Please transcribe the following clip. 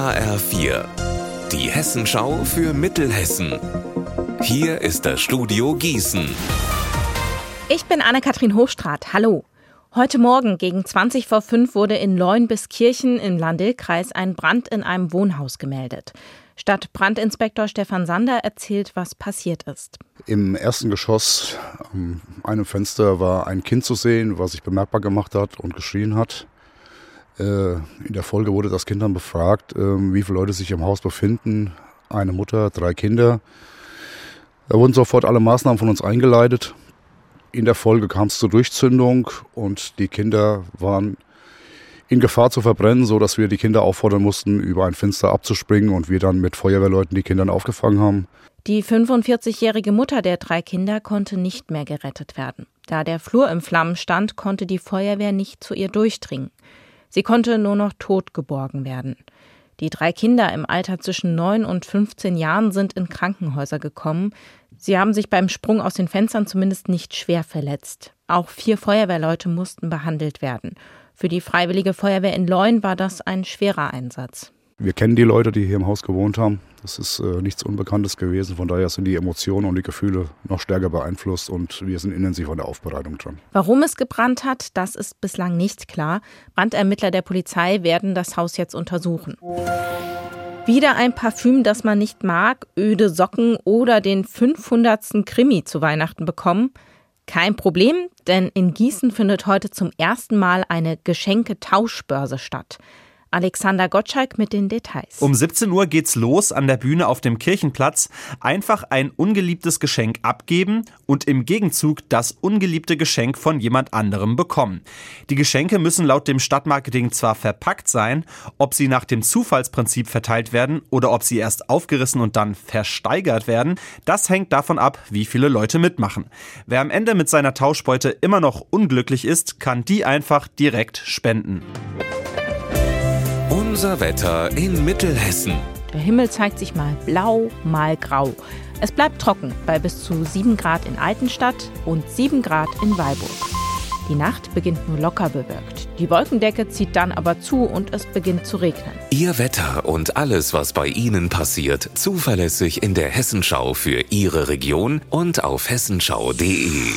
HR4, die Hessenschau für Mittelhessen. Hier ist das Studio Gießen. Ich bin Anne-Kathrin Hochstrat. Hallo. Heute Morgen gegen 20 vor 5 wurde in Leuenbiskirchen im Landil-Kreis ein Brand in einem Wohnhaus gemeldet. Stadtbrandinspektor Stefan Sander erzählt, was passiert ist. Im ersten Geschoss an einem Fenster war ein Kind zu sehen, was sich bemerkbar gemacht hat und geschrien hat. Äh, in der Folge wurde das Kind dann befragt, ähm, wie viele Leute sich im Haus befinden. Eine Mutter, drei Kinder. Da wurden sofort alle Maßnahmen von uns eingeleitet. In der Folge kam es zur Durchzündung und die Kinder waren in Gefahr zu verbrennen, so dass wir die Kinder auffordern mussten, über ein Fenster abzuspringen und wir dann mit Feuerwehrleuten die Kinder aufgefangen haben. Die 45-jährige Mutter der drei Kinder konnte nicht mehr gerettet werden. Da der Flur im Flammen stand, konnte die Feuerwehr nicht zu ihr durchdringen. Sie konnte nur noch tot geborgen werden. Die drei Kinder im Alter zwischen 9 und 15 Jahren sind in Krankenhäuser gekommen. Sie haben sich beim Sprung aus den Fenstern zumindest nicht schwer verletzt. Auch vier Feuerwehrleute mussten behandelt werden. Für die Freiwillige Feuerwehr in Leun war das ein schwerer Einsatz. Wir kennen die Leute, die hier im Haus gewohnt haben. Das ist äh, nichts Unbekanntes gewesen. Von daher sind die Emotionen und die Gefühle noch stärker beeinflusst und wir sind intensiv an der Aufbereitung dran. Warum es gebrannt hat, das ist bislang nicht klar. Brandermittler der Polizei werden das Haus jetzt untersuchen. Wieder ein Parfüm, das man nicht mag, öde Socken oder den 500. Krimi zu Weihnachten bekommen? Kein Problem, denn in Gießen findet heute zum ersten Mal eine Geschenketauschbörse statt. Alexander Gottschalk mit den Details. Um 17 Uhr geht's los an der Bühne auf dem Kirchenplatz. Einfach ein ungeliebtes Geschenk abgeben und im Gegenzug das ungeliebte Geschenk von jemand anderem bekommen. Die Geschenke müssen laut dem Stadtmarketing zwar verpackt sein, ob sie nach dem Zufallsprinzip verteilt werden oder ob sie erst aufgerissen und dann versteigert werden, das hängt davon ab, wie viele Leute mitmachen. Wer am Ende mit seiner Tauschbeute immer noch unglücklich ist, kann die einfach direkt spenden. Unser Wetter in Mittelhessen. Der Himmel zeigt sich mal blau, mal grau. Es bleibt trocken bei bis zu 7 Grad in Altenstadt und 7 Grad in Weilburg. Die Nacht beginnt nur locker bewölkt. Die Wolkendecke zieht dann aber zu und es beginnt zu regnen. Ihr Wetter und alles, was bei Ihnen passiert, zuverlässig in der Hessenschau für Ihre Region und auf hessenschau.de.